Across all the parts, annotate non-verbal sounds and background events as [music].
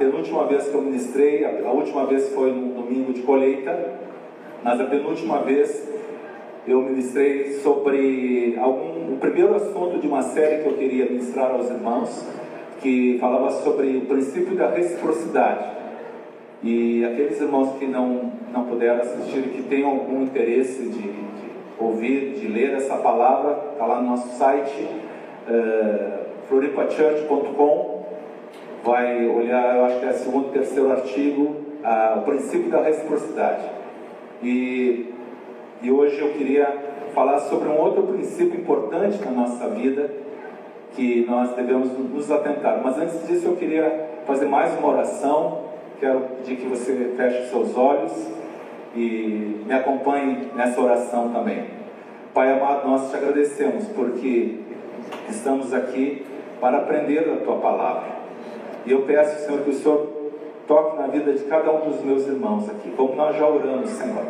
penúltima vez que eu ministrei, a última vez foi no domingo de colheita, mas a penúltima vez eu ministrei sobre algum, o primeiro assunto de uma série que eu queria ministrar aos irmãos, que falava sobre o princípio da reciprocidade. E aqueles irmãos que não, não puderam assistir que tenham algum interesse de, de ouvir, de ler essa palavra, está lá no nosso site, uh. Vai olhar, eu acho que é segundo, terceiro artigo, uh, o princípio da reciprocidade. E, e hoje eu queria falar sobre um outro princípio importante na nossa vida que nós devemos nos atentar. Mas antes disso, eu queria fazer mais uma oração Quero pedir que você feche seus olhos e me acompanhe nessa oração também. Pai amado, nós te agradecemos porque estamos aqui para aprender a tua palavra. E eu peço, Senhor, que o Senhor toque na vida de cada um dos meus irmãos aqui, como nós já oramos, Senhor.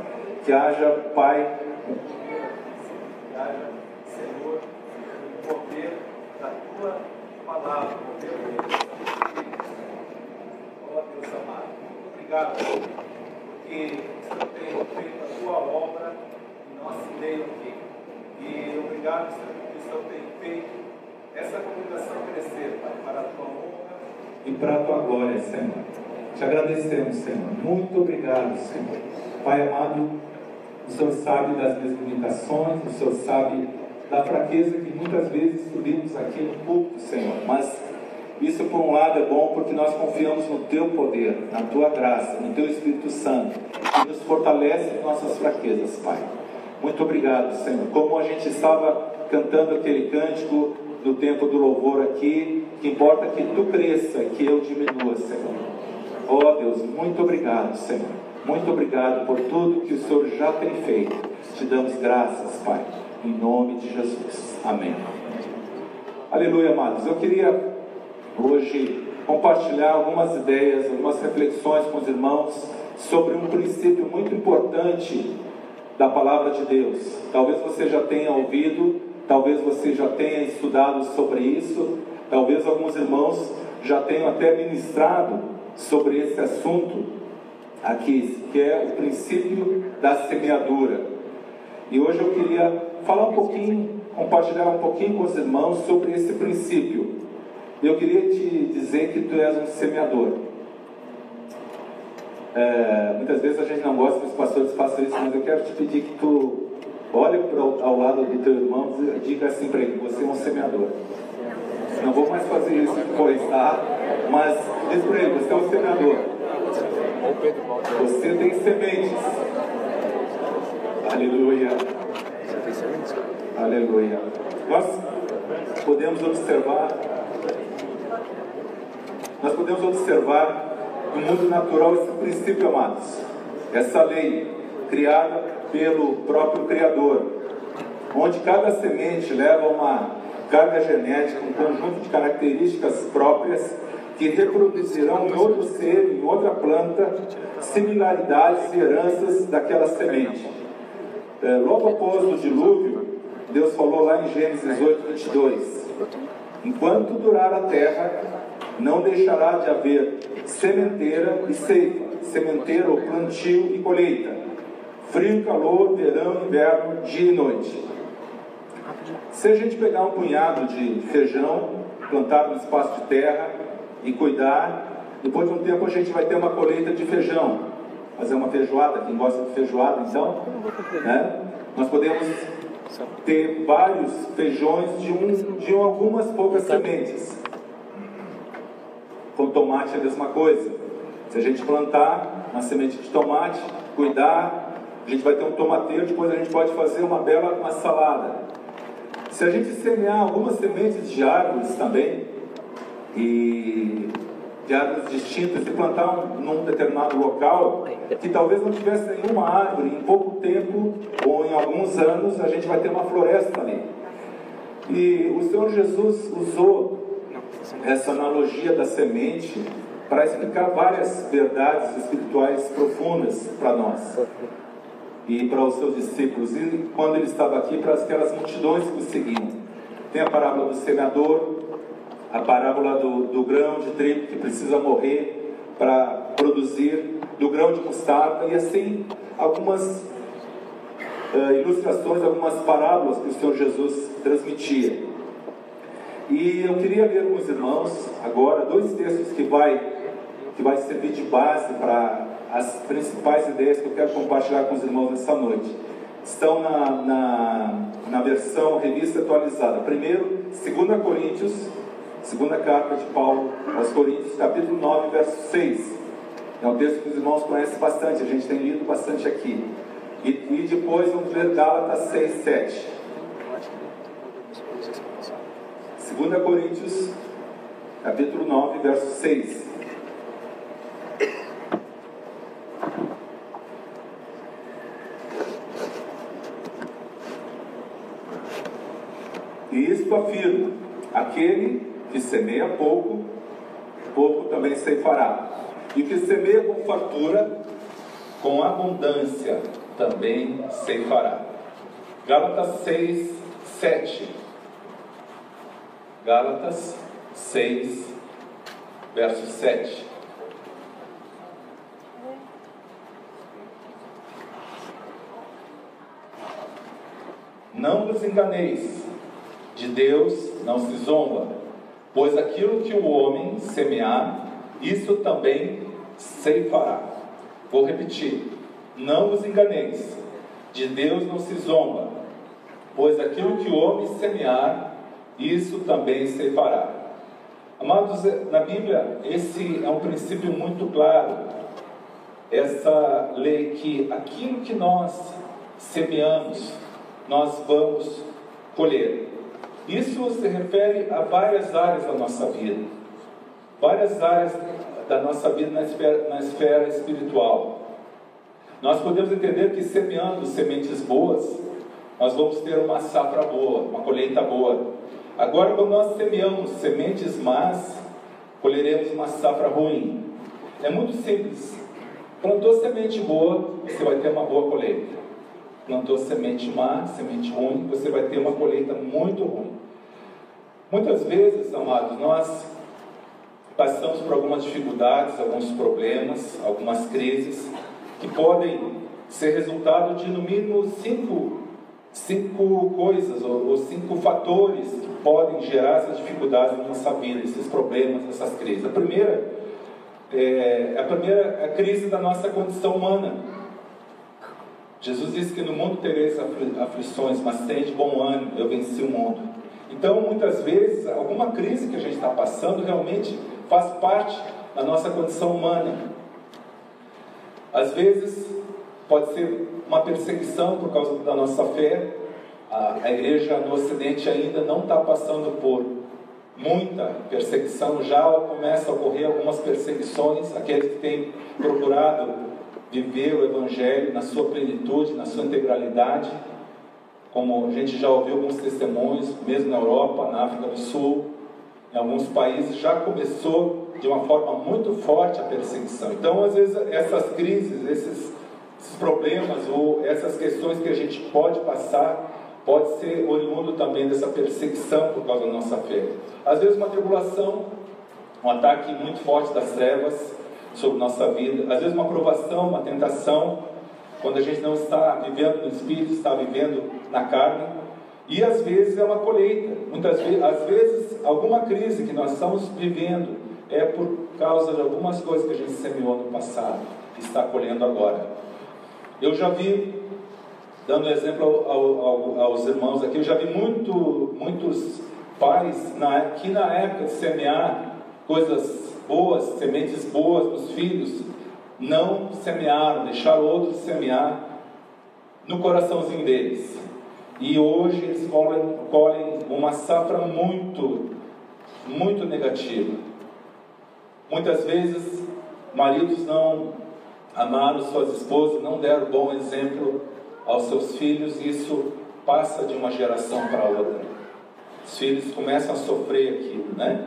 Que haja, Pai, que haja, Senhor, o poder da tua palavra, o poder Deus amado. Muito obrigado, porque o Senhor tem feito a tua obra em nosso meio aqui. E obrigado, Senhor, porque o Senhor tem feito essa congregação crescer, Pai, para a tua honra e para a tua glória, Senhor. Te agradecemos, Senhor. Muito obrigado, Senhor. Pai amado, o Senhor sabe das minhas limitações, o Senhor sabe da fraqueza que muitas vezes subimos aqui no culto, Senhor. Mas isso, por um lado, é bom porque nós confiamos no Teu poder, na Tua graça, no Teu Espírito Santo, que nos fortalece em nossas fraquezas, Pai. Muito obrigado, Senhor. Como a gente estava cantando aquele cântico no tempo do louvor aqui, que importa que Tu cresça que eu diminua, Senhor. Oh Deus, muito obrigado, Senhor. Muito obrigado por tudo que o Senhor já tem feito. Te damos graças, Pai, em nome de Jesus. Amém. Aleluia, amados. Eu queria hoje compartilhar algumas ideias, algumas reflexões com os irmãos sobre um princípio muito importante da palavra de Deus. Talvez você já tenha ouvido, talvez você já tenha estudado sobre isso, talvez alguns irmãos já tenham até ministrado sobre esse assunto aqui, que é o princípio da semeadura. E hoje eu queria falar um pouquinho, compartilhar um pouquinho com os irmãos sobre esse princípio eu queria te dizer que tu és um semeador. É, muitas vezes a gente não gosta que os pastores façam isso, mas eu quero te pedir que tu olhe para ao lado do teu irmão e diga assim para ele: você é um semeador. Não vou mais fazer isso depois, tá? Mas diz para ele: você é um semeador. Você tem sementes. Aleluia. Aleluia. Nós podemos observar nós podemos observar no mundo natural esse princípio, amados. Essa lei criada pelo próprio Criador, onde cada semente leva uma carga genética, um conjunto de características próprias que reproduzirão em outro ser, em outra planta, similaridades e heranças daquela semente. É, logo após o dilúvio, Deus falou lá em Gênesis 8, 22: Enquanto durar a terra, não deixará de haver sementeira e ceifa, sementeira ou plantio e colheita, frio, calor, verão, inverno, dia e noite. Se a gente pegar um punhado de feijão, plantar no espaço de terra e cuidar, depois de um tempo a gente vai ter uma colheita de feijão. Fazer uma feijoada, quem gosta de feijoada, então, né? nós podemos ter vários feijões de, um, de algumas poucas sementes. Com tomate é a mesma coisa. Se a gente plantar uma semente de tomate, cuidar, a gente vai ter um tomateiro, depois a gente pode fazer uma bela uma salada. Se a gente semear algumas sementes de árvores também, e de árvores distintas, e plantar um, num determinado local, que talvez não tivesse nenhuma árvore, em pouco tempo ou em alguns anos a gente vai ter uma floresta ali. E o Senhor Jesus usou essa analogia da semente para explicar várias verdades espirituais profundas para nós. E para os seus discípulos, e quando ele estava aqui, para aquelas multidões que o seguiam. Tem a parábola do semeador, a parábola do, do grão de trigo que precisa morrer para produzir, do grão de mostarda, e assim algumas uh, ilustrações, algumas parábolas que o Senhor Jesus transmitia. E eu queria ler com os irmãos agora dois textos que vai, que vai servir de base para as principais ideias que eu quero compartilhar com os irmãos nessa noite. Estão na, na, na versão revista atualizada. Primeiro, 2 Coríntios, segunda carta de Paulo aos Coríntios, capítulo 9, verso 6. É um texto que os irmãos conhecem bastante, a gente tem lido bastante aqui. E, e depois vamos ler Gálatas 6, 7. 2 Coríntios, capítulo 9, verso 6. E isto afirma: aquele que semeia pouco, pouco também ceifará. E que semeia com fartura, com abundância também ceifará. Gálatas 6, 7. Gálatas 6, verso 7. Não vos enganeis, de Deus não se zomba, pois aquilo que o homem semear, isso também ceifará. Vou repetir: não vos enganeis, de Deus não se zomba, pois aquilo que o homem semear, isso também fará. Amados, na Bíblia, esse é um princípio muito claro. Essa lei que aquilo que nós semeamos, nós vamos colher. Isso se refere a várias áreas da nossa vida, várias áreas da nossa vida na esfera, na esfera espiritual. Nós podemos entender que semeando sementes boas, nós vamos ter uma safra boa, uma colheita boa. Agora, quando nós semeamos sementes más, colheremos uma safra ruim. É muito simples. Plantou semente boa, você vai ter uma boa colheita. Plantou semente má, semente ruim, você vai ter uma colheita muito ruim. Muitas vezes, amados, nós passamos por algumas dificuldades, alguns problemas, algumas crises, que podem ser resultado de no mínimo cinco, cinco coisas ou, ou cinco fatores podem gerar essas dificuldades na nossa vida, esses problemas, essas crises. A primeira é a primeira é a crise da nossa condição humana. Jesus disse que no mundo tereis aflições, mas de bom ânimo, eu venci o mundo. Então, muitas vezes, alguma crise que a gente está passando realmente faz parte da nossa condição humana. Às vezes, pode ser uma perseguição por causa da nossa fé, a igreja no Ocidente ainda não está passando por muita perseguição, já começa a ocorrer algumas perseguições, aqueles que têm procurado viver o Evangelho na sua plenitude, na sua integralidade, como a gente já ouviu alguns testemunhos, mesmo na Europa, na África do Sul, em alguns países já começou de uma forma muito forte a perseguição. Então, às vezes, essas crises, esses, esses problemas ou essas questões que a gente pode passar, pode ser oriundo também dessa perseguição por causa da nossa fé. Às vezes, uma tribulação, um ataque muito forte das trevas sobre nossa vida, às vezes, uma provação, uma tentação, quando a gente não está vivendo no espírito, está vivendo na carne. E às vezes é uma colheita, muitas vezes, às vezes, alguma crise que nós estamos vivendo é por causa de algumas coisas que a gente semeou no passado e está colhendo agora. Eu já vi dando exemplo ao, ao, aos irmãos aqui, eu já vi muito, muitos pais na, que na época de semear coisas boas, sementes boas nos filhos, não semearam, deixaram outros semear no coraçãozinho deles. E hoje eles colhem, colhem uma safra muito, muito negativa. Muitas vezes, maridos não amaram suas esposas, não deram bom exemplo aos seus filhos, isso passa de uma geração para outra. Os filhos começam a sofrer aquilo, né?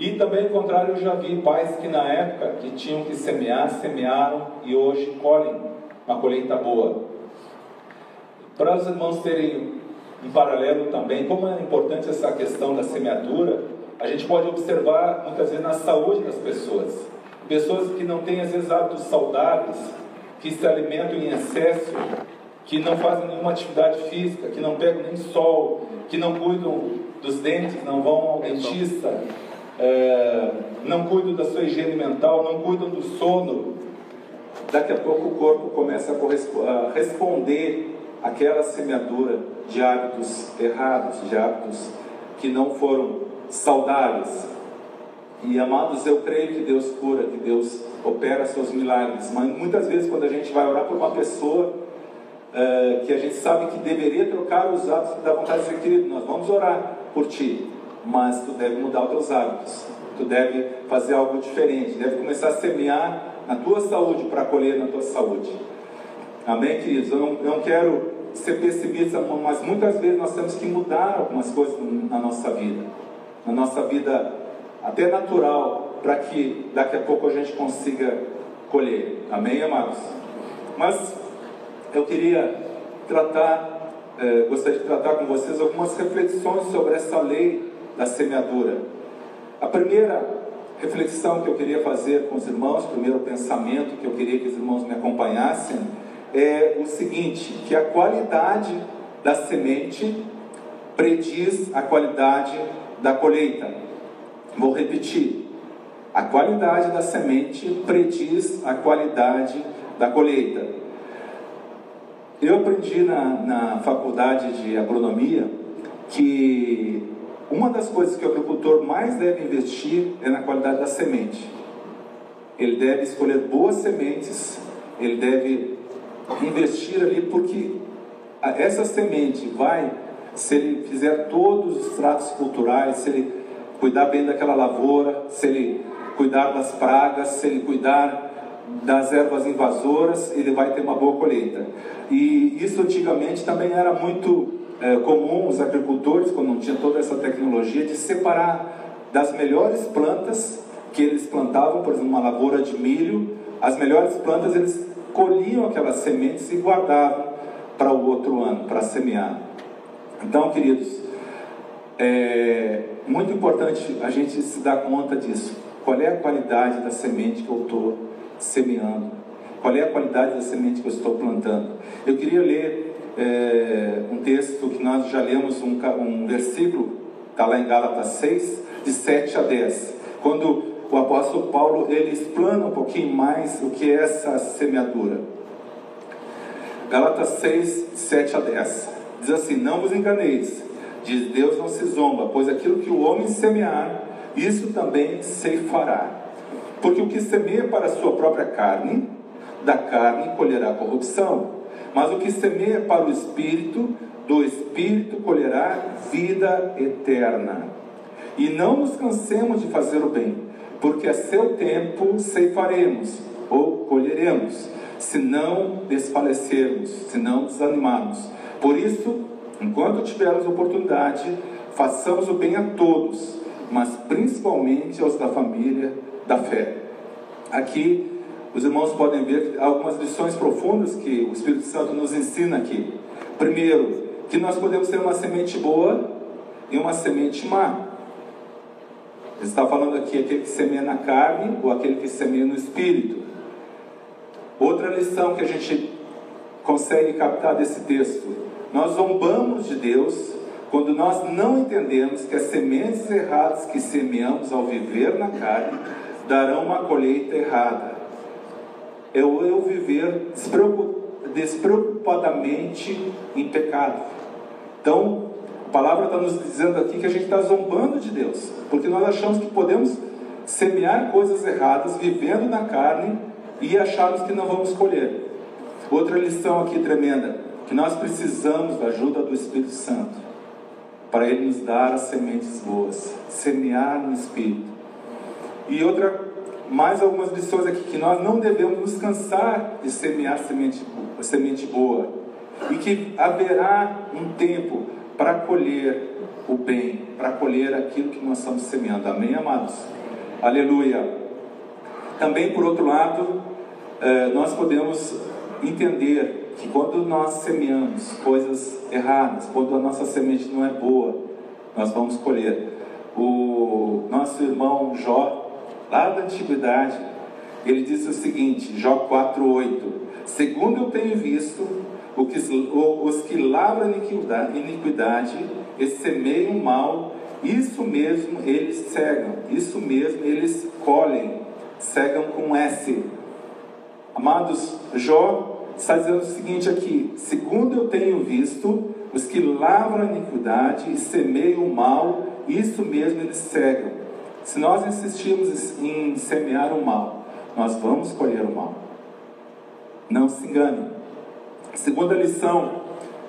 E também, ao contrário, eu já vi pais que na época que tinham que semear, semearam e hoje colhem uma colheita boa. Para os irmãos terem um paralelo também, como é importante essa questão da semeadura, a gente pode observar muitas vezes na saúde das pessoas. Pessoas que não têm às vezes hábitos saudáveis, que se alimentam em excesso, que não fazem nenhuma atividade física, que não pegam nem sol, que não cuidam dos dentes, não vão ao dentista, é, não cuidam da sua higiene mental, não cuidam do sono, daqui a pouco o corpo começa a responder àquela semeadura de hábitos errados, de hábitos que não foram saudáveis. E amados, eu creio que Deus cura, que Deus opera seus milagres, mas muitas vezes quando a gente vai orar por uma pessoa uh, que a gente sabe que deveria trocar os hábitos, dá vontade de dizer, querido, nós vamos orar por ti, mas tu deve mudar os teus hábitos, tu deve fazer algo diferente, deve começar a semear na tua saúde para colher na tua saúde. Amém, queridos? Eu não, eu não quero ser pessimista, mas muitas vezes nós temos que mudar algumas coisas na nossa vida, na nossa vida até natural, para que daqui a pouco a gente consiga colher. Amém, amados? Mas eu queria tratar, eh, gostaria de tratar com vocês algumas reflexões sobre essa lei da semeadura. A primeira reflexão que eu queria fazer com os irmãos, o primeiro pensamento que eu queria que os irmãos me acompanhassem, é o seguinte: que a qualidade da semente prediz a qualidade da colheita. Vou repetir. A qualidade da semente prediz a qualidade da colheita. Eu aprendi na, na faculdade de agronomia que uma das coisas que o agricultor mais deve investir é na qualidade da semente. Ele deve escolher boas sementes, ele deve investir ali, porque essa semente vai, se ele fizer todos os tratos culturais, se ele cuidar bem daquela lavoura, se ele cuidar das pragas, se ele cuidar das ervas invasoras, ele vai ter uma boa colheita. E isso antigamente também era muito é, comum os agricultores, quando não tinha toda essa tecnologia, de separar das melhores plantas que eles plantavam, por exemplo, uma lavoura de milho, as melhores plantas eles colhiam aquelas sementes e guardavam para o outro ano, para semear. Então, queridos, é muito importante a gente se dar conta disso. Qual é a qualidade da semente que eu estou semeando? Qual é a qualidade da semente que eu estou plantando? Eu queria ler é, um texto que nós já lemos, um, um versículo, está lá em Gálatas 6, de 7 a 10. Quando o apóstolo Paulo ele explana um pouquinho mais o que é essa semeadura. Gálatas 6, 7 a 10. Diz assim: Não vos enganeis, diz Deus não se zomba, pois aquilo que o homem semear, isso também se fará. Porque o que semeia para a sua própria carne, da carne colherá corrupção. Mas o que semeia para o espírito, do espírito colherá vida eterna. E não nos cansemos de fazer o bem, porque a seu tempo ceifaremos ou colheremos, se não desfalecermos, se não desanimarmos. Por isso, enquanto tivermos oportunidade, façamos o bem a todos, mas principalmente aos da família da fé. Aqui, os irmãos podem ver algumas lições profundas que o Espírito Santo nos ensina aqui. Primeiro, que nós podemos ter uma semente boa e uma semente má. Ele está falando aqui aquele que semeia na carne ou aquele que semeia no espírito. Outra lição que a gente consegue captar desse texto: nós zombamos de Deus quando nós não entendemos que as sementes erradas que semeamos ao viver na carne darão uma colheita errada. É o eu viver despreocupadamente em pecado. Então, a palavra está nos dizendo aqui que a gente está zombando de Deus, porque nós achamos que podemos semear coisas erradas, vivendo na carne e acharmos que não vamos colher. Outra lição aqui tremenda, que nós precisamos da ajuda do Espírito Santo para ele nos dar as sementes boas, semear no Espírito. E outra, mais algumas lições aqui, que nós não devemos nos cansar de semear semente, semente boa. E que haverá um tempo para colher o bem, para colher aquilo que nós estamos semeando. Amém, amados? Aleluia. Também, por outro lado, eh, nós podemos entender que quando nós semeamos coisas erradas, quando a nossa semente não é boa, nós vamos colher. O nosso irmão Jó, lá da antiguidade, ele disse o seguinte, Jó 4:8: Segundo eu tenho visto, os que lavram iniquidade e semeiam mal, isso mesmo eles cegam, isso mesmo eles colhem, cegam com S. Amados, Jó está dizendo o seguinte aqui: segundo eu tenho visto, os que lavram iniquidade e semeiam mal, isso mesmo eles cegam. Se nós insistirmos em semear o mal, nós vamos colher o mal. Não se engane. Segunda lição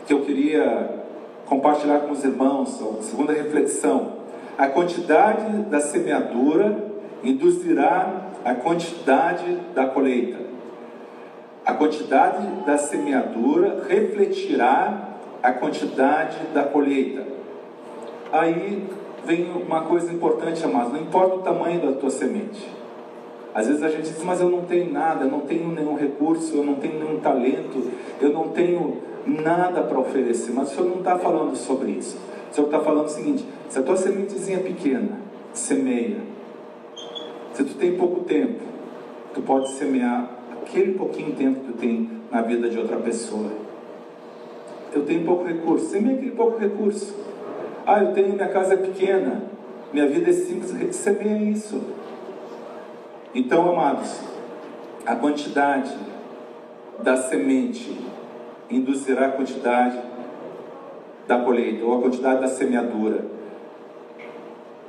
que eu queria compartilhar com os irmãos, segunda reflexão: a quantidade da semeadura induzirá a quantidade da colheita. A quantidade da semeadura refletirá a quantidade da colheita. Aí vem uma coisa importante, amados: não importa o tamanho da tua semente. Às vezes a gente diz, mas eu não tenho nada, eu não tenho nenhum recurso, eu não tenho nenhum talento, eu não tenho nada para oferecer. Mas o Senhor não está falando sobre isso. O Senhor está falando o seguinte: se a tua sementezinha é pequena, semeia. Se tu tem pouco tempo, tu pode semear aquele pouquinho tempo que tu tem na vida de outra pessoa. Eu tenho pouco recurso, semeia aquele pouco recurso. Ah, eu tenho, minha casa é pequena, minha vida é simples, semeia isso. Então, amados, a quantidade da semente induzirá a quantidade da colheita, ou a quantidade da semeadura.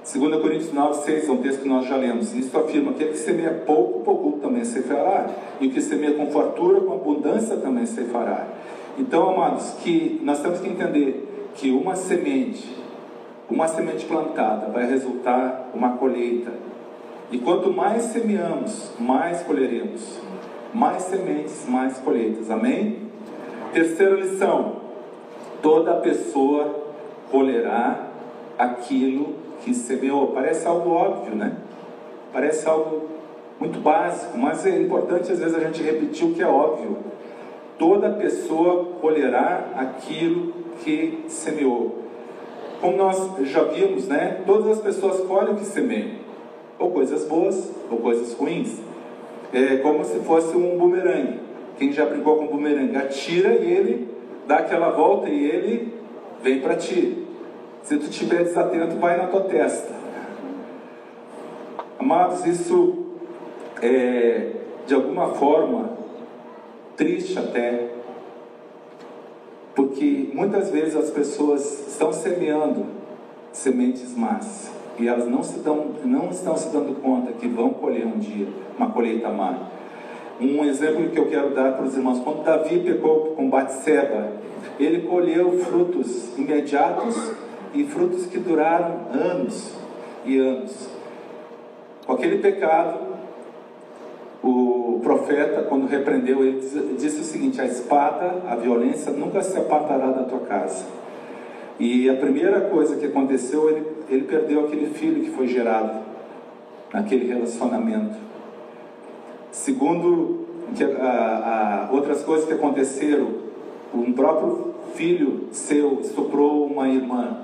2 Coríntios 9, 6 é um texto que nós já lemos. Isso afirma que aquele que semeia pouco, pouco também se fará. E o que semeia com fartura, com abundância também se fará. Então, amados, que nós temos que entender que uma semente, uma semente plantada vai resultar uma colheita. E quanto mais semeamos, mais colheremos. Mais sementes, mais colheitas. Amém? Terceira lição: toda pessoa colherá aquilo que semeou. Parece algo óbvio, né? Parece algo muito básico, mas é importante às vezes a gente repetir o que é óbvio. Toda pessoa colherá aquilo que semeou. Como nós já vimos, né? Todas as pessoas colhem o que semeiam, ou coisas boas, ou coisas ruins. É como se fosse um bumerangue. Quem já brincou com bumerangue, atira e ele dá aquela volta e ele vem para ti. Se tu estiver desatento, vai na tua testa. Amados, isso é de alguma forma triste até, porque muitas vezes as pessoas estão semeando sementes más e elas não, se dão, não estão se dando conta que vão colher um dia uma colheita má. Um exemplo que eu quero dar para os irmãos: quando Davi pecou com Batseba, ele colheu frutos imediatos e frutos que duraram anos e anos. Com aquele pecado, o profeta, quando repreendeu, ele disse o seguinte: a espada, a violência nunca se apartará da tua casa. E a primeira coisa que aconteceu, ele, ele perdeu aquele filho que foi gerado naquele relacionamento. Segundo, que, a, a, outras coisas que aconteceram, um próprio filho seu estuprou uma irmã.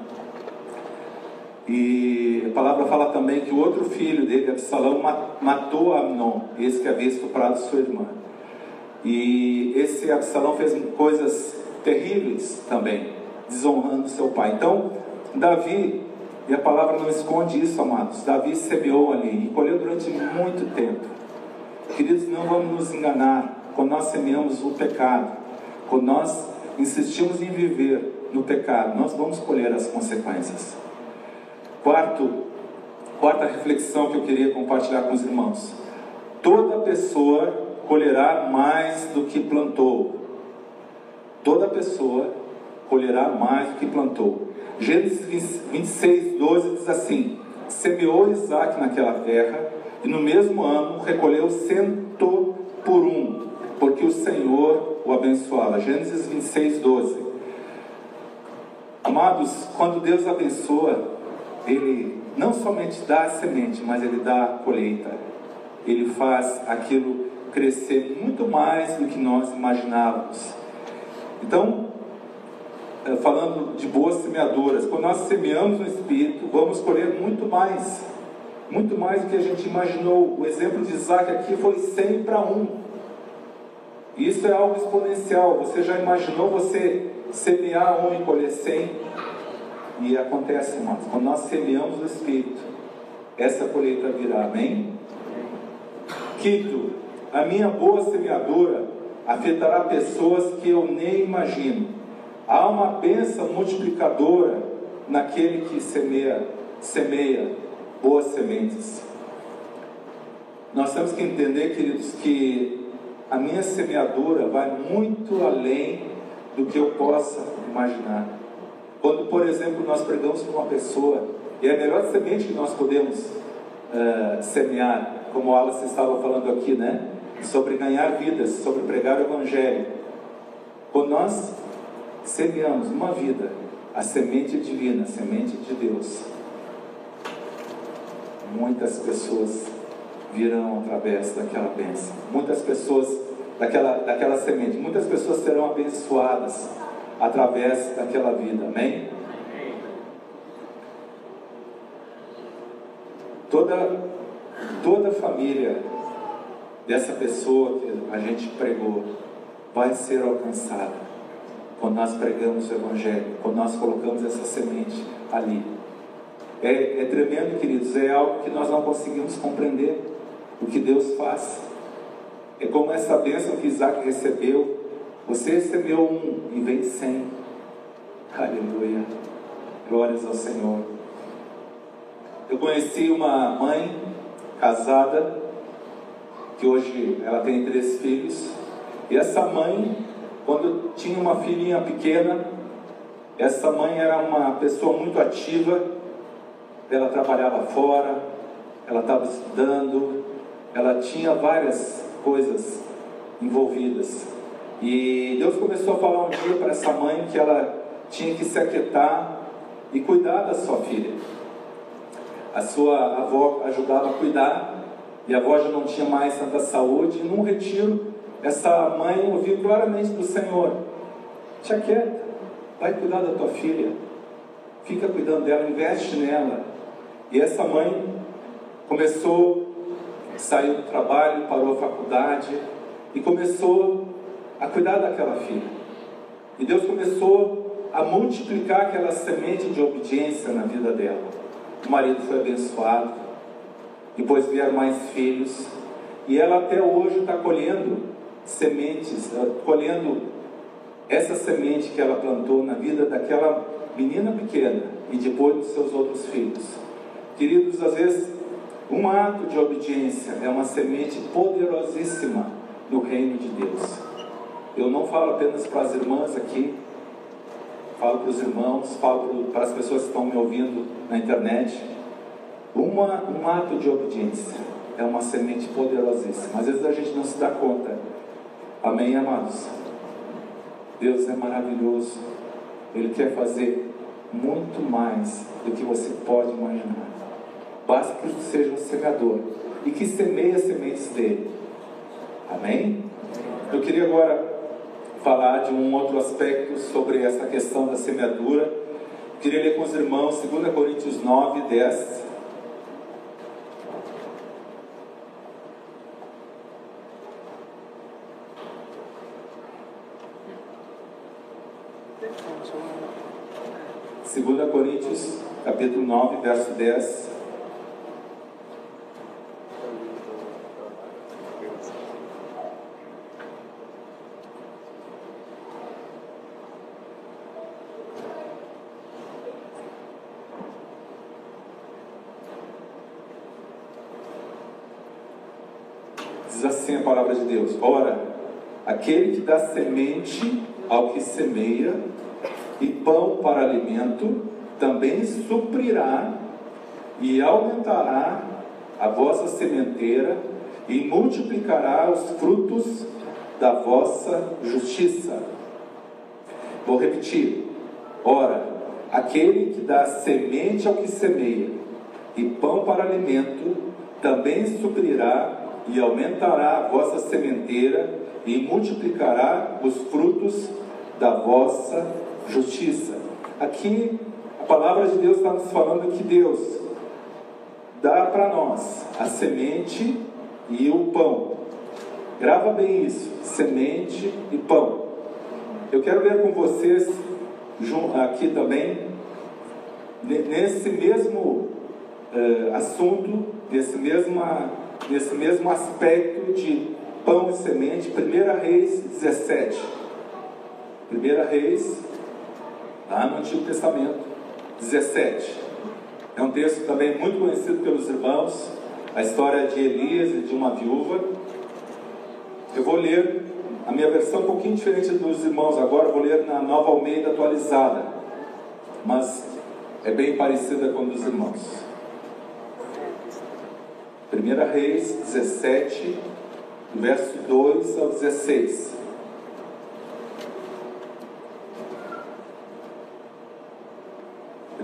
E a palavra fala também que o outro filho dele, Absalão, matou Amnon, esse que havia estuprado sua irmã. E esse Absalão fez coisas terríveis também, desonrando seu pai. Então, Davi, e a palavra não esconde isso, amados, Davi semeou ali e colheu durante muito tempo. Queridos, não vamos nos enganar quando nós semeamos o pecado, quando nós insistimos em viver no pecado, nós vamos colher as consequências. Quarto, quarta reflexão que eu queria compartilhar com os irmãos. Toda pessoa colherá mais do que plantou. Toda pessoa colherá mais do que plantou. Gênesis 26, 12 diz assim: Semeou Isaac naquela terra, e no mesmo ano recolheu cento por um, porque o Senhor o abençoava. Gênesis 26, 12. Amados, quando Deus abençoa, ele não somente dá a semente, mas ele dá a colheita. Ele faz aquilo crescer muito mais do que nós imaginávamos. Então, falando de boas semeadoras, quando nós semeamos no Espírito, vamos colher muito mais, muito mais do que a gente imaginou. O exemplo de Isaac aqui foi 100 para 1. Isso é algo exponencial. Você já imaginou você semear um e colher 100? E acontece, irmãos, quando nós semeamos no Espírito, essa colheita virá, amém? Quinto, a minha boa semeadora afetará pessoas que eu nem imagino. Há uma bênção multiplicadora naquele que semeia, semeia boas sementes. Nós temos que entender, queridos, que a minha semeadura vai muito além do que eu possa imaginar. Quando, por exemplo, nós pregamos para uma pessoa, e é a melhor semente que nós podemos uh, semear, como o Alice estava falando aqui, né? Sobre ganhar vidas, sobre pregar o Evangelho. Quando nós semeamos uma vida, a semente divina, a semente de Deus, muitas pessoas virão através daquela bênção. Muitas pessoas, daquela, daquela semente, muitas pessoas serão abençoadas através daquela vida. Amém? Toda, toda família dessa pessoa que a gente pregou vai ser alcançada quando nós pregamos o Evangelho, quando nós colocamos essa semente ali. É, é tremendo, queridos, é algo que nós não conseguimos compreender o que Deus faz. É como essa bênção que Isaac recebeu. Você recebeu um e vem cem. Aleluia. Glórias ao Senhor. Eu conheci uma mãe casada, que hoje ela tem três filhos, e essa mãe quando tinha uma filhinha pequena, essa mãe era uma pessoa muito ativa, ela trabalhava fora, ela estava estudando, ela tinha várias coisas envolvidas. E Deus começou a falar um dia para essa mãe que ela tinha que se aquietar e cuidar da sua filha. A sua avó ajudava a cuidar e a avó já não tinha mais tanta saúde. E num retiro, essa mãe ouviu claramente do Senhor: te aquieta, vai cuidar da tua filha, fica cuidando dela, investe nela. E essa mãe começou, saiu do trabalho, parou a faculdade e começou a cuidar daquela filha. E Deus começou a multiplicar aquela semente de obediência na vida dela. O marido foi abençoado, depois vieram mais filhos, e ela até hoje está colhendo sementes, colhendo essa semente que ela plantou na vida daquela menina pequena e depois dos seus outros filhos. Queridos, às vezes, um ato de obediência é uma semente poderosíssima no reino de Deus. Eu não falo apenas para as irmãs aqui, falo para os irmãos, falo para as pessoas que estão me ouvindo na internet. Uma, um ato de obediência é uma semente poderosíssima. Às vezes a gente não se dá conta Amém, amados? Deus é maravilhoso. Ele quer fazer muito mais do que você pode imaginar. Basta que seja um semeador e que semeie as sementes dele. Amém? Eu queria agora falar de um outro aspecto sobre essa questão da semeadura. Queria ler com os irmãos 2 Coríntios 9, 10. Segunda Coríntios, capítulo 9, verso 10. Diz assim a palavra de Deus: Ora, aquele que dá semente ao que semeia e pão para alimento, também suprirá e aumentará a vossa sementeira e multiplicará os frutos da vossa justiça. Vou repetir. Ora, aquele que dá semente ao que semeia e pão para alimento, também suprirá e aumentará a vossa sementeira e multiplicará os frutos da vossa justiça. Aqui a palavra de Deus está nos falando que Deus dá para nós a semente e o pão. Grava bem isso: semente e pão. Eu quero ver com vocês aqui também, nesse mesmo uh, assunto, nesse, mesma, nesse mesmo aspecto de pão e semente, 1 Reis 17. 1 Reis, lá no Antigo Testamento, 17. É um texto também muito conhecido pelos irmãos, a história de Elias e de uma viúva. Eu vou ler a minha versão um pouquinho diferente dos irmãos agora, vou ler na Nova Almeida atualizada, mas é bem parecida com a dos irmãos. 1 Reis 17, verso 2 ao 16.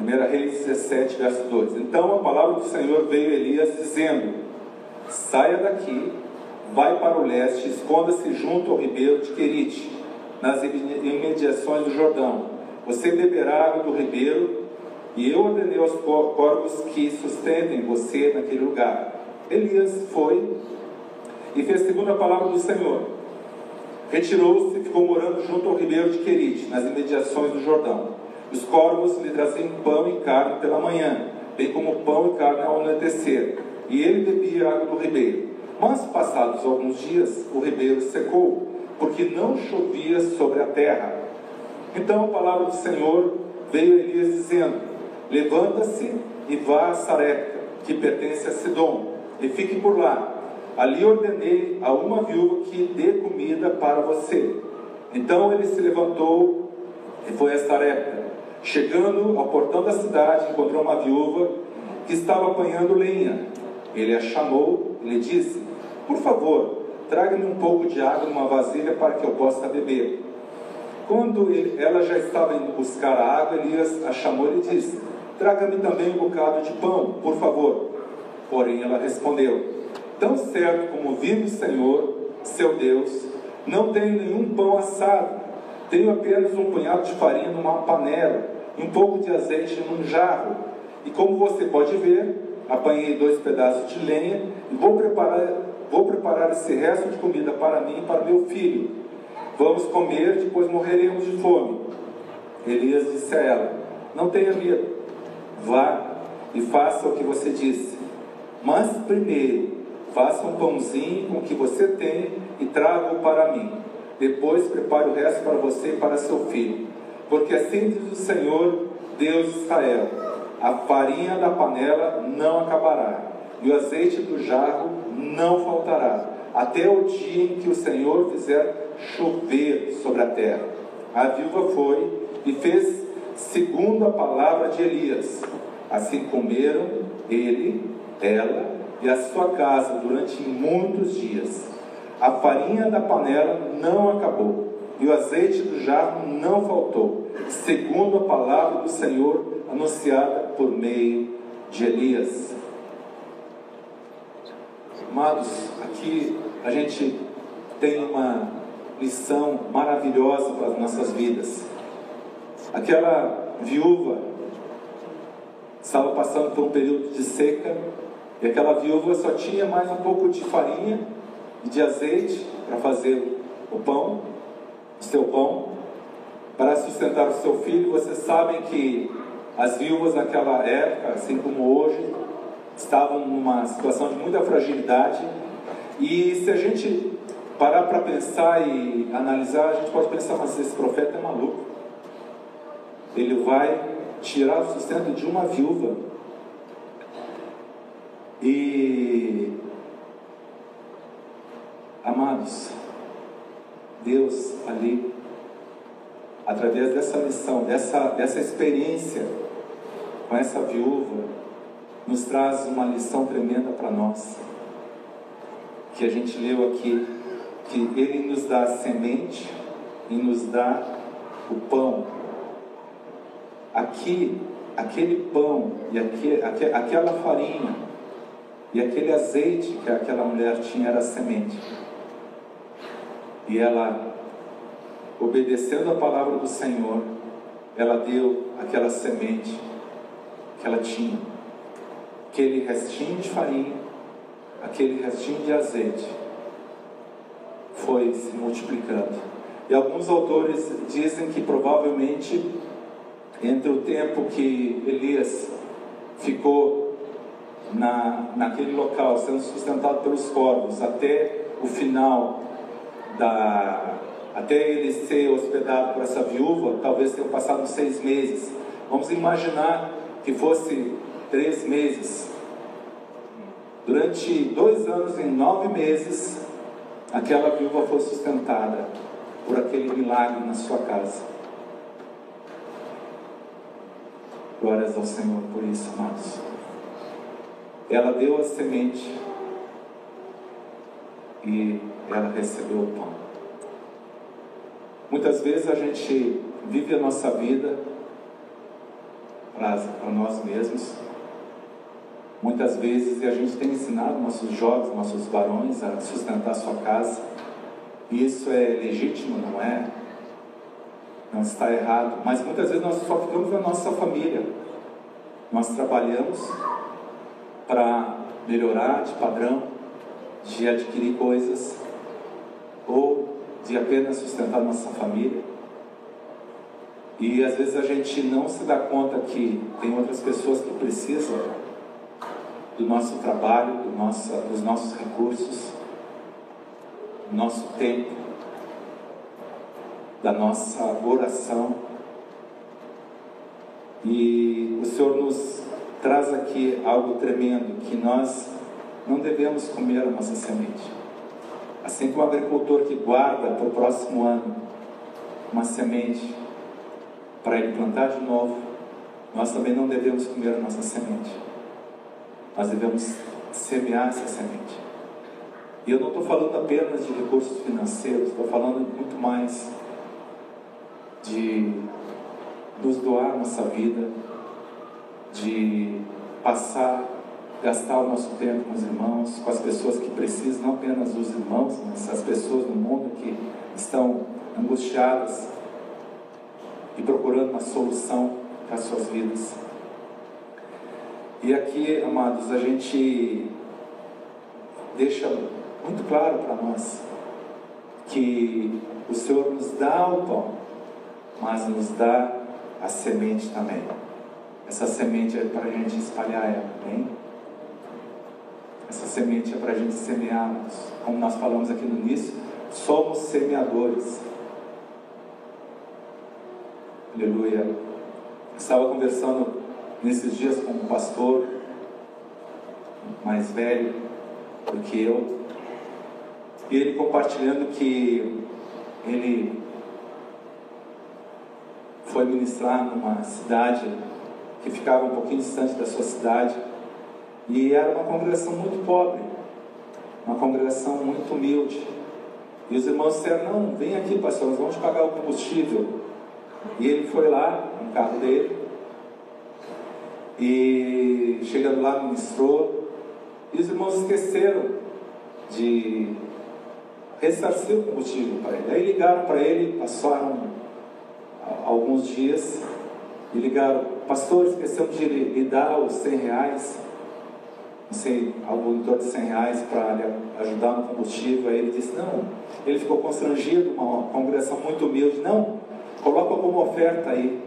Primeira Reis 17, verso 2. Então a palavra do Senhor veio a Elias dizendo: Saia daqui vai para o leste, esconda-se junto ao ribeiro de Querite, nas imediações do Jordão. Você beberá água do ribeiro, e eu ordenei aos corvos que sustentem você naquele lugar. Elias foi e fez segundo a palavra do Senhor. Retirou-se e ficou morando junto ao ribeiro de Querite, nas imediações do Jordão. Os corvos lhe traziam pão e carne pela manhã, bem como pão e carne ao anoitecer, e ele bebia água do ribeiro. Mas, passados alguns dias, o ribeiro secou, porque não chovia sobre a terra. Então a palavra do Senhor veio a Elias dizendo: Levanta-se e vá a Sarepta, que pertence a Sidom, e fique por lá. Ali ordenei a uma viúva que dê comida para você. Então ele se levantou e foi a Sarepta. Chegando ao portão da cidade, encontrou uma viúva que estava apanhando lenha. Ele a chamou e lhe disse: por favor, traga-me um pouco de água numa vasilha para que eu possa beber. Quando ele, ela já estava indo buscar a água, Elias a chamou e disse: Traga-me também um bocado de pão, por favor. Porém, ela respondeu: Tão certo como vive o Senhor, seu Deus, não tenho nenhum pão assado. Tenho apenas um punhado de farinha numa panela e um pouco de azeite num jarro. E como você pode ver, apanhei dois pedaços de lenha e vou preparar Vou preparar esse resto de comida para mim e para meu filho. Vamos comer, depois morreremos de fome. Elias disse a ela: Não tenha medo. Vá e faça o que você disse. Mas primeiro, faça um pãozinho com o que você tem e traga-o para mim. Depois prepare o resto para você e para seu filho. Porque assim diz o Senhor, Deus de Israel: a farinha da panela não acabará, e o azeite do jarro não faltará, até o dia em que o Senhor fizer chover sobre a terra. A viúva foi e fez segundo a palavra de Elias. Assim comeram ele, ela e a sua casa durante muitos dias. A farinha da panela não acabou e o azeite do jarro não faltou, segundo a palavra do Senhor anunciada por meio de Elias. Amados, aqui a gente tem uma lição maravilhosa para as nossas vidas. Aquela viúva estava passando por um período de seca e aquela viúva só tinha mais um pouco de farinha e de azeite para fazer o pão, o seu pão, para sustentar o seu filho. Vocês sabem que as viúvas naquela época, assim como hoje, estavam numa situação de muita fragilidade. E se a gente parar para pensar e analisar, a gente pode pensar, mas esse profeta é maluco. Ele vai tirar o sustento de uma viúva. E, amados, Deus ali, através dessa lição, dessa, dessa experiência com essa viúva, nos traz uma lição tremenda para nós, que a gente leu aqui, que Ele nos dá a semente e nos dá o pão. Aqui, aquele pão e aquele, aquela farinha E aquele azeite que aquela mulher tinha era semente. E ela, obedecendo a palavra do Senhor, ela deu aquela semente que ela tinha. Aquele restinho de farinha, aquele restinho de azeite, foi se multiplicando. E alguns autores dizem que provavelmente entre o tempo que Elias ficou na, naquele local, sendo sustentado pelos corvos, até o final da. até ele ser hospedado por essa viúva, talvez tenham passado seis meses. Vamos imaginar que fosse três meses. Durante dois anos e nove meses, aquela viúva foi sustentada por aquele milagre na sua casa. Glórias ao Senhor por isso, amados. Ela deu a semente e ela recebeu o pão. Muitas vezes a gente vive a nossa vida para nós mesmos. Muitas vezes a gente tem ensinado nossos jovens, nossos varões a sustentar sua casa. E isso é legítimo, não é? Não está errado. Mas muitas vezes nós só ficamos na nossa família. Nós trabalhamos para melhorar de padrão, de adquirir coisas, ou de apenas sustentar nossa família. E às vezes a gente não se dá conta que tem outras pessoas que precisam do nosso trabalho, do dos nossos recursos, do nosso tempo, da nossa oração. E o Senhor nos traz aqui algo tremendo, que nós não devemos comer a nossa semente. Assim como o agricultor que guarda para o próximo ano uma semente para ele plantar de novo, nós também não devemos comer a nossa semente. Nós devemos semear essa semente. E eu não estou falando apenas de recursos financeiros, estou falando muito mais de nos doar nossa vida, de passar, gastar o nosso tempo com os irmãos, com as pessoas que precisam, não apenas os irmãos, mas as pessoas no mundo que estão angustiadas e procurando uma solução para as suas vidas. E aqui, amados, a gente deixa muito claro para nós que o Senhor nos dá o pão, mas nos dá a semente também. Essa semente é para a gente espalhar ela, bem? Essa semente é para a gente semear, como nós falamos aqui no início, somos semeadores. Aleluia. Estava conversando nesses dias com um pastor mais velho do que eu, e ele compartilhando que ele foi ministrar numa cidade que ficava um pouquinho distante da sua cidade, e era uma congregação muito pobre, uma congregação muito humilde. E os irmãos disseram: Não, vem aqui, pastor, nós vamos pagar o combustível. E ele foi lá, no carro dele, e chegando lá, ministrou, e os irmãos esqueceram de ressarcir o combustível para ele. Aí ligaram para ele, passaram alguns dias, e ligaram, pastor, esquecemos de lhe dar os 100 reais, sei, algo em torno de 100 reais para ajudar no combustível. Aí ele disse, não, ele ficou constrangido, uma congregação muito humilde, não, Coloca como oferta aí.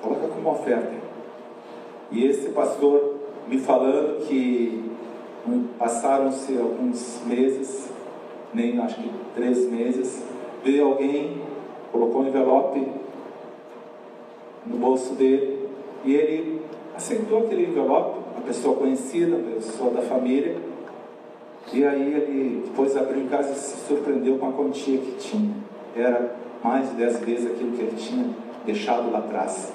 Coloca como oferta. E esse pastor me falando que passaram-se alguns meses, nem acho que três meses, veio alguém, colocou um envelope no bolso dele e ele aceitou aquele envelope, uma pessoa conhecida, uma pessoa da família, e aí ele depois abriu em casa e se surpreendeu com a quantia que tinha. Era mais de dez vezes aquilo que ele tinha deixado lá atrás.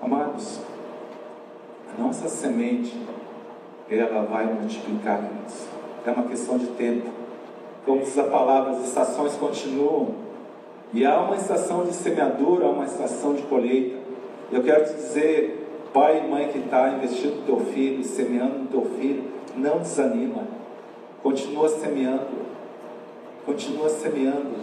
Amados, a nossa semente, ela vai multiplicar, queridos. É uma questão de tempo. Como diz a palavra, as estações continuam. E há uma estação de semeadura, há uma estação de colheita. Eu quero te dizer Pai e mãe que está investindo no teu filho, semeando no teu filho, não desanima. Continua semeando. Continua semeando.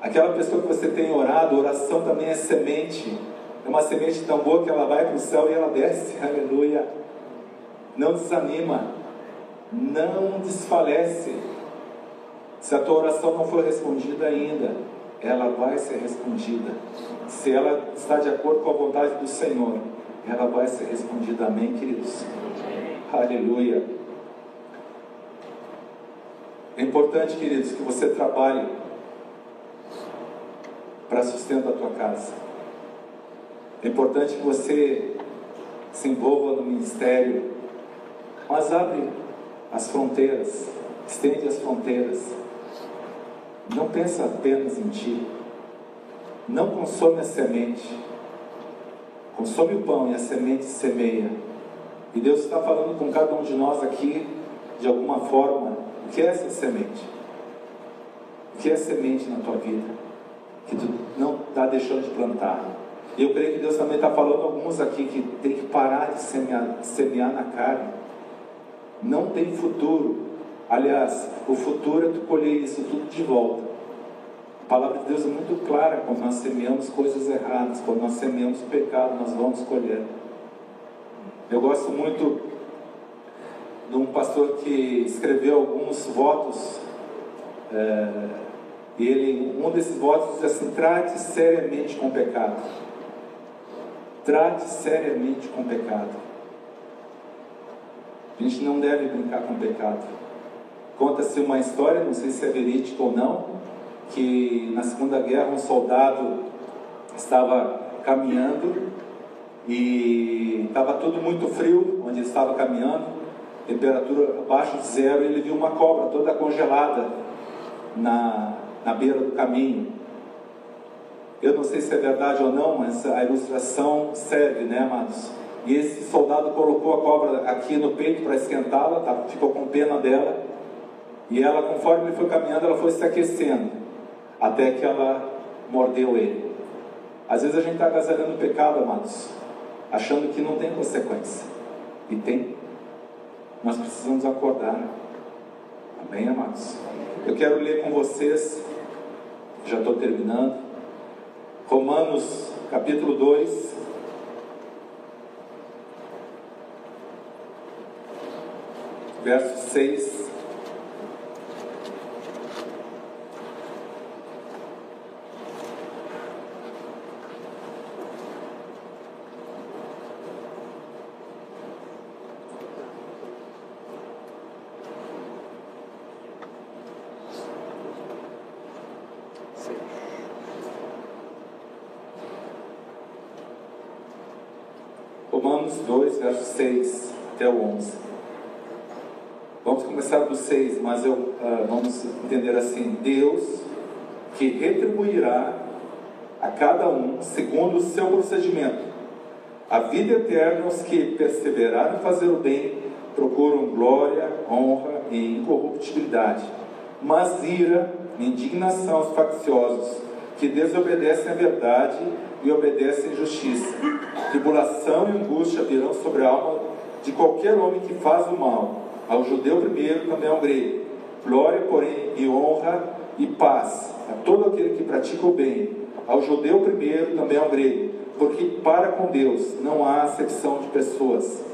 Aquela pessoa que você tem orado, oração também é semente. É uma semente tão boa que ela vai para o céu e ela desce. [laughs] Aleluia. Não desanima. Não desfalece. Se a tua oração não for respondida ainda, ela vai ser respondida. Se ela está de acordo com a vontade do Senhor, ela vai ser respondida. Amém, queridos? Aleluia. É importante, queridos, que você trabalhe para sustentar a tua casa. É importante que você se envolva no ministério, mas abre as fronteiras, estende as fronteiras. Não pensa apenas em ti. Não consome a semente. Consome o pão e a semente semeia. E Deus está falando com cada um de nós aqui, de alguma forma, o que é essa semente? O que é semente na tua vida? Que tu não está deixando de plantar. E eu creio que Deus também está falando alguns aqui que tem que parar de semear, semear na carne. Não tem futuro. Aliás, o futuro é tu colher isso tudo de volta. A palavra de Deus é muito clara quando nós semeamos coisas erradas, quando nós semeamos pecado, nós vamos colher. Eu gosto muito de um pastor que escreveu alguns votos. É, e ele, um desses votos diz assim: trate seriamente com o pecado. Trate seriamente com o pecado. A gente não deve brincar com o pecado. Conta-se uma história, não sei se é verídica ou não, que na Segunda Guerra um soldado estava caminhando e estava tudo muito frio onde estava caminhando, temperatura abaixo de zero, e ele viu uma cobra toda congelada na, na beira do caminho. Eu não sei se é verdade ou não, mas a ilustração serve, né, amados? E esse soldado colocou a cobra aqui no peito para esquentá-la, tá? ficou com pena dela. E ela, conforme ele foi caminhando, ela foi se aquecendo, até que ela mordeu ele. Às vezes a gente está agasalhando o pecado, amados, achando que não tem consequência. E tem. Nós precisamos acordar. Amém, amados? Eu quero ler com vocês, já estou terminando, Romanos capítulo 2. Verso 6 Romanos 2, verso 6 até o 11. Vamos 6, mas eu, uh, vamos entender assim: Deus que retribuirá a cada um segundo o seu procedimento. A vida eterna aos que perseveraram fazer o bem, procuram glória, honra e incorruptibilidade. Mas ira, indignação aos facciosos, que desobedecem à verdade e obedecem à justiça. Tribulação e angústia virão sobre a alma de qualquer homem que faz o mal, ao judeu primeiro, também ao grego. Glória, porém, e honra e paz a todo aquele que pratica o bem, ao judeu primeiro, também ao grego, porque para com Deus não há acepção de pessoas.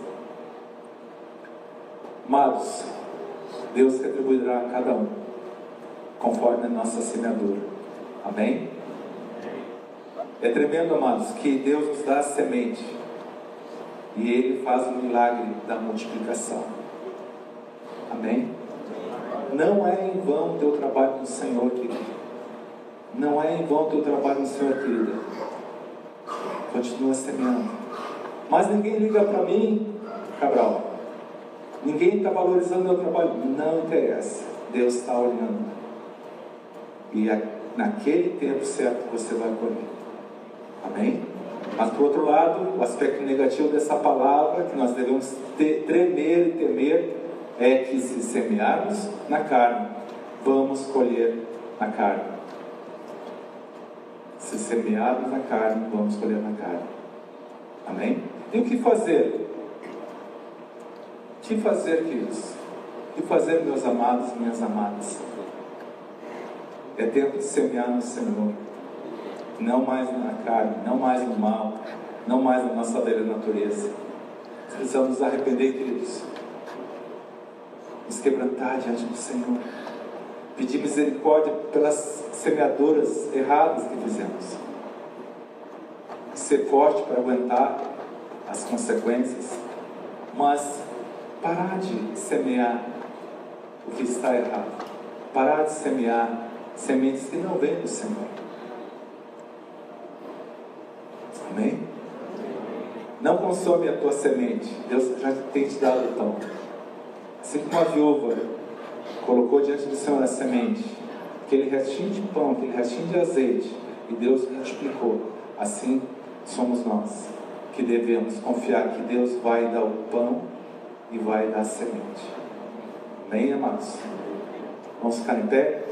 Amados, Deus retribuirá a cada um, conforme a nossa semeadura. Amém? É tremendo, amados, que Deus nos dá a semente e Ele faz o milagre da multiplicação. Amém? Não é em vão o teu trabalho no Senhor, querido. Não é em vão o teu trabalho no Senhor, querida. Continua semeando. Mas ninguém liga para mim, Cabral. Ninguém está valorizando meu trabalho. Não interessa. Deus está olhando. E naquele tempo certo você vai colher. Amém? Mas por outro lado, o aspecto negativo dessa palavra que nós devemos ter, tremer e temer é que se semearmos na carne, vamos colher na carne. Se semearmos na carne, vamos colher na carne. Amém? E o que fazer? O que fazer, queridos? O que fazer, meus amados e minhas amadas? É tempo de semear no Senhor. Não mais na carne, não mais no mal, não mais na nossa velha natureza. Precisamos nos arrepender, queridos. Nos quebrantar diante do Senhor. Pedir misericórdia pelas semeadoras erradas que fizemos. Ser forte para aguentar as consequências. Mas parar de semear o que está errado. Parar de semear sementes que não vêm do Senhor. Amém? Não consome a tua semente. Deus já tem te dado o pão. Assim como a viúva colocou diante do Senhor a semente, aquele restinho de pão, aquele restinho de azeite, e Deus multiplicou. Assim somos nós, que devemos confiar que Deus vai dar o pão e vai dar a semente. Amém, amados? Vamos ficar em pé?